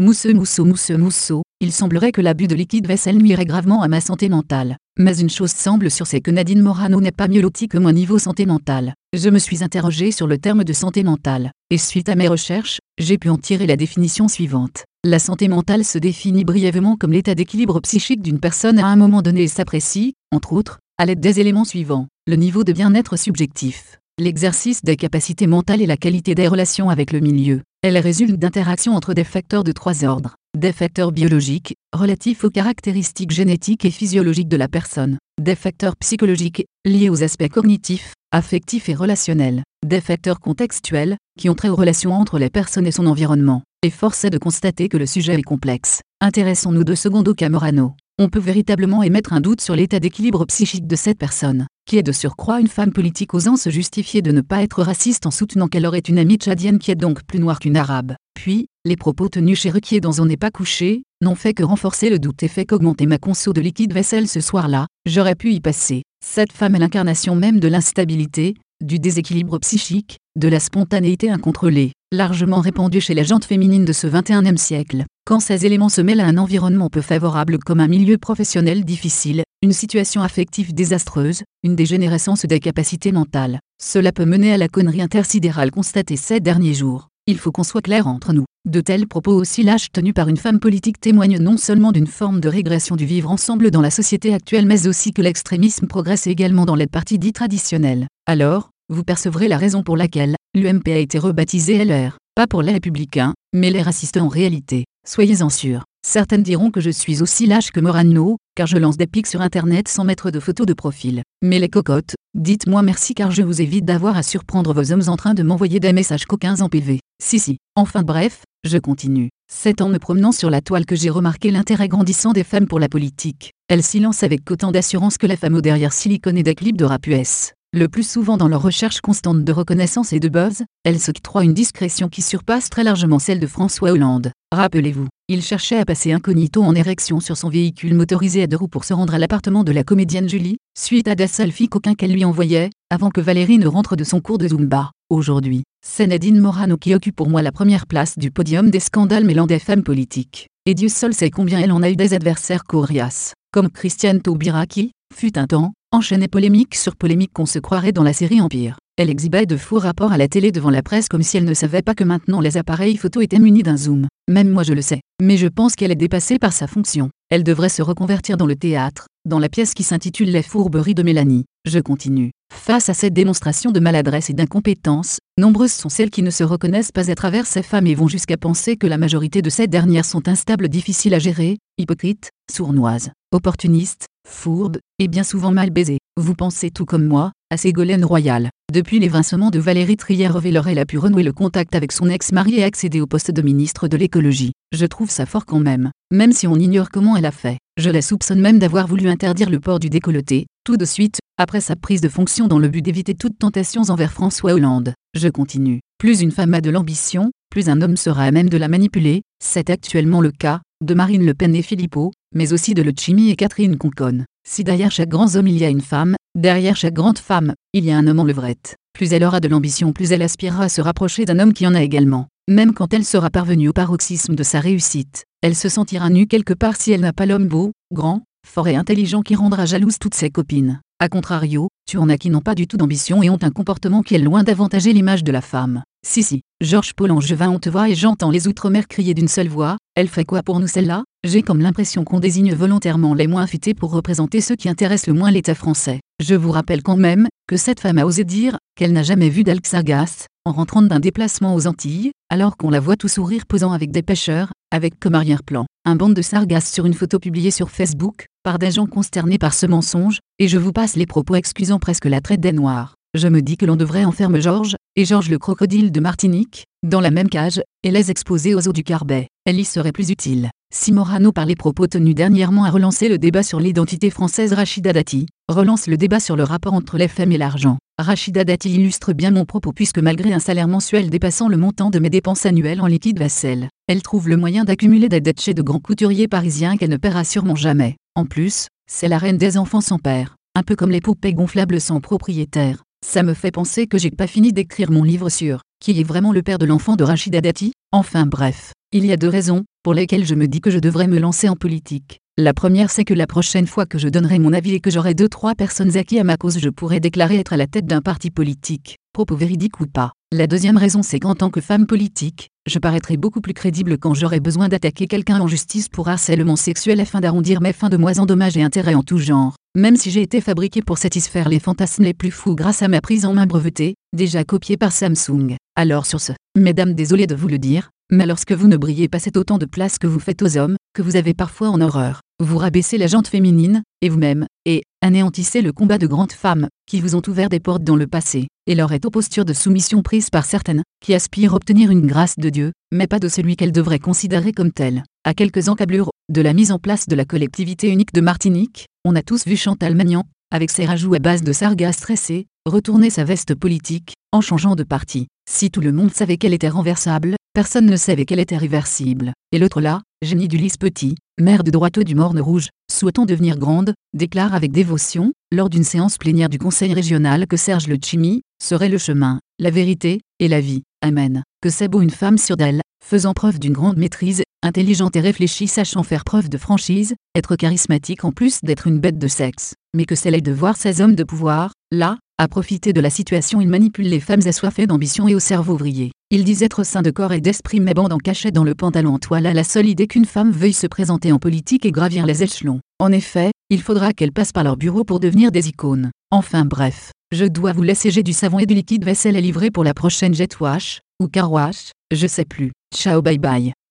Mousseux mousseux mousseux mousseux, il semblerait que l'abus de liquide vaisselle nuirait gravement à ma santé mentale. Mais une chose semble sûre c'est que Nadine Morano n'est pas mieux lotie que moi niveau santé mentale. Je me suis interrogé sur le terme de santé mentale, et suite à mes recherches, j'ai pu en tirer la définition suivante. La santé mentale se définit brièvement comme l'état d'équilibre psychique d'une personne à un moment donné et s'apprécie, entre autres, à l'aide des éléments suivants. Le niveau de bien-être subjectif, l'exercice des capacités mentales et la qualité des relations avec le milieu. Elle résulte d'interactions entre des facteurs de trois ordres. Des facteurs biologiques, relatifs aux caractéristiques génétiques et physiologiques de la personne. Des facteurs psychologiques, liés aux aspects cognitifs, affectifs et relationnels. Des facteurs contextuels, qui ont trait aux relations entre les personnes et son environnement. Et force est de constater que le sujet est complexe. Intéressons-nous deux secondes au Camorano on peut véritablement émettre un doute sur l'état d'équilibre psychique de cette personne, qui est de surcroît une femme politique osant se justifier de ne pas être raciste en soutenant qu'elle aurait une amie tchadienne qui est donc plus noire qu'une arabe. Puis, les propos tenus chez Ruquier dans On n'est pas couché, n'ont fait que renforcer le doute et fait qu'augmenter ma conso de liquide vaisselle ce soir-là, j'aurais pu y passer. Cette femme est l'incarnation même de l'instabilité, du déséquilibre psychique, de la spontanéité incontrôlée, largement répandue chez les jantes féminines de ce 21e siècle. Quand ces éléments se mêlent à un environnement peu favorable comme un milieu professionnel difficile, une situation affective désastreuse, une dégénérescence des capacités mentales, cela peut mener à la connerie intersidérale constatée ces derniers jours. Il faut qu'on soit clair entre nous. De tels propos aussi lâches tenus par une femme politique témoignent non seulement d'une forme de régression du vivre ensemble dans la société actuelle mais aussi que l'extrémisme progresse également dans les partis dits traditionnels. Alors, vous percevrez la raison pour laquelle l'UMP a été rebaptisé LR, pas pour les républicains, mais les racistes en réalité. Soyez-en sûrs. Certaines diront que je suis aussi lâche que Morano, car je lance des pics sur internet sans mettre de photos de profil. Mais les cocottes, dites-moi merci car je vous évite d'avoir à surprendre vos hommes en train de m'envoyer des messages coquins en PV. Si si. Enfin bref, je continue. C'est en me promenant sur la toile que j'ai remarqué l'intérêt grandissant des femmes pour la politique. Elles s'y lancent avec autant d'assurance que la femme au derrière silicone et des clips de rap. Le plus souvent dans leur recherche constante de reconnaissance et de buzz, elles s'octroient une discrétion qui surpasse très largement celle de François Hollande. Rappelez-vous, il cherchait à passer incognito en érection sur son véhicule motorisé à deux roues pour se rendre à l'appartement de la comédienne Julie, suite à des selfies coquins qu'elle lui envoyait, avant que Valérie ne rentre de son cours de Zumba. Aujourd'hui, c'est Nadine Morano qui occupe pour moi la première place du podium des scandales mêlant des femmes politiques. Et Dieu seul sait combien elle en a eu des adversaires coriaces, comme Christiane Taubira qui, fut un temps, enchaînait polémique sur polémique qu'on se croirait dans la série Empire. Elle exhibait de faux rapports à la télé devant la presse comme si elle ne savait pas que maintenant les appareils photo étaient munis d'un zoom. Même moi je le sais. Mais je pense qu'elle est dépassée par sa fonction. Elle devrait se reconvertir dans le théâtre, dans la pièce qui s'intitule Les fourberies de Mélanie. Je continue. Face à cette démonstration de maladresse et d'incompétence, nombreuses sont celles qui ne se reconnaissent pas à travers ces femmes et vont jusqu'à penser que la majorité de ces dernières sont instables, difficiles à gérer, hypocrites, sournoises, opportunistes, fourbe, et bien souvent mal baisée. Vous pensez tout comme moi, à Ségolène Royal. Depuis l'évincement de Valérie Trier-Reveller elle a pu renouer le contact avec son ex-mari et accéder au poste de ministre de l'écologie. Je trouve ça fort quand même, même si on ignore comment elle a fait. Je la soupçonne même d'avoir voulu interdire le port du décolleté, tout de suite, après sa prise de fonction dans le but d'éviter toute tentation envers François Hollande. Je continue. Plus une femme a de l'ambition, plus un homme sera à même de la manipuler, c'est actuellement le cas, de Marine Le Pen et Philippot, mais aussi de Chimi et Catherine Conconne. Si derrière chaque grand homme il y a une femme, derrière chaque grande femme, il y a un homme en levrette. Plus elle aura de l'ambition, plus elle aspirera à se rapprocher d'un homme qui en a également. Même quand elle sera parvenue au paroxysme de sa réussite, elle se sentira nue quelque part si elle n'a pas l'homme beau, grand, fort et intelligent qui rendra jalouse toutes ses copines. A contrario, tu en as qui n'ont pas du tout d'ambition et ont un comportement qui est loin d'avantager l'image de la femme. Si si, Georges Paul Angevin on te voit et j'entends les outre-mer crier d'une seule voix, elle fait quoi pour nous celle-là? J'ai comme l'impression qu'on désigne volontairement les moins affûtés pour représenter ceux qui intéressent le moins l'État français. Je vous rappelle quand même, que cette femme a osé dire, qu'elle n'a jamais vu d'Alxargas, en rentrant d'un déplacement aux Antilles, alors qu'on la voit tout sourire posant avec des pêcheurs, avec comme arrière-plan, un bande de sargasses sur une photo publiée sur Facebook, par des gens consternés par ce mensonge, et je vous passe les propos excusant presque la traite des Noirs. Je me dis que l'on devrait enfermer Georges, et Georges le crocodile de Martinique, dans la même cage, et les exposer aux eaux du Carbet. Elle y serait plus utile. Si Morano par les propos tenus dernièrement a relancé le débat sur l'identité française Rachida Dati, relance le débat sur le rapport entre les femmes et l'argent. Rachida Dati illustre bien mon propos puisque malgré un salaire mensuel dépassant le montant de mes dépenses annuelles en liquide vaisselle, elle trouve le moyen d'accumuler des dettes chez de grands couturiers parisiens qu'elle ne paiera sûrement jamais. En plus, c'est la reine des enfants sans père, un peu comme les poupées gonflables sans propriétaire. Ça me fait penser que j'ai pas fini d'écrire mon livre sur qui est vraiment le père de l'enfant de Rachida Dati Enfin bref, il y a deux raisons, pour lesquelles je me dis que je devrais me lancer en politique. La première c'est que la prochaine fois que je donnerai mon avis et que j'aurai deux trois personnes acquis à ma cause je pourrai déclarer être à la tête d'un parti politique, propos véridiques ou pas. La deuxième raison c'est qu'en tant que femme politique, je paraîtrai beaucoup plus crédible quand j'aurai besoin d'attaquer quelqu'un en justice pour harcèlement sexuel afin d'arrondir mes fins de mois en dommages et intérêts en tout genre. Même si j'ai été fabriqué pour satisfaire les fantasmes les plus fous grâce à ma prise en main brevetée, déjà copiée par Samsung. Alors sur ce, mesdames désolé de vous le dire, mais lorsque vous ne brillez pas c'est autant de place que vous faites aux hommes, que vous avez parfois en horreur. Vous rabaissez la jante féminine, et vous-même, et anéantissez le combat de grandes femmes, qui vous ont ouvert des portes dans le passé, et leur est aux postures de soumission prises par certaines, qui aspirent obtenir une grâce de Dieu, mais pas de celui qu'elles devraient considérer comme telle. À quelques encablures de la mise en place de la collectivité unique de Martinique, on a tous vu Chantal Magnan, avec ses rajouts à base de sargasses stressé, retourner sa veste politique, en changeant de parti. Si tout le monde savait qu'elle était renversable, personne ne savait qu'elle était réversible. Et l'autre là, génie du lys petit, mère de droite du Morne Rouge, souhaitant devenir grande, déclare avec dévotion, lors d'une séance plénière du conseil régional que Serge Le Chimi, serait le chemin, la vérité, et la vie. Amen. Que c'est beau une femme sûre d'elle, faisant preuve d'une grande maîtrise, intelligente et réfléchie sachant faire preuve de franchise, être charismatique en plus d'être une bête de sexe. Mais que c'est laid de voir ces hommes de pouvoir, là, à profiter de la situation ils manipulent les femmes assoiffées d'ambition et au cerveau ouvrier. Ils disent être saints de corps et d'esprit mais bandent en cachette dans le pantalon en toile à la seule idée qu'une femme veuille se présenter en politique et gravir les échelons. En effet, il faudra qu'elle passe par leur bureau pour devenir des icônes. Enfin bref, je dois vous laisser j'ai du savon et du liquide vaisselle à livrer pour la prochaine jet wash, ou car wash, je sais plus. Ciao bye bye.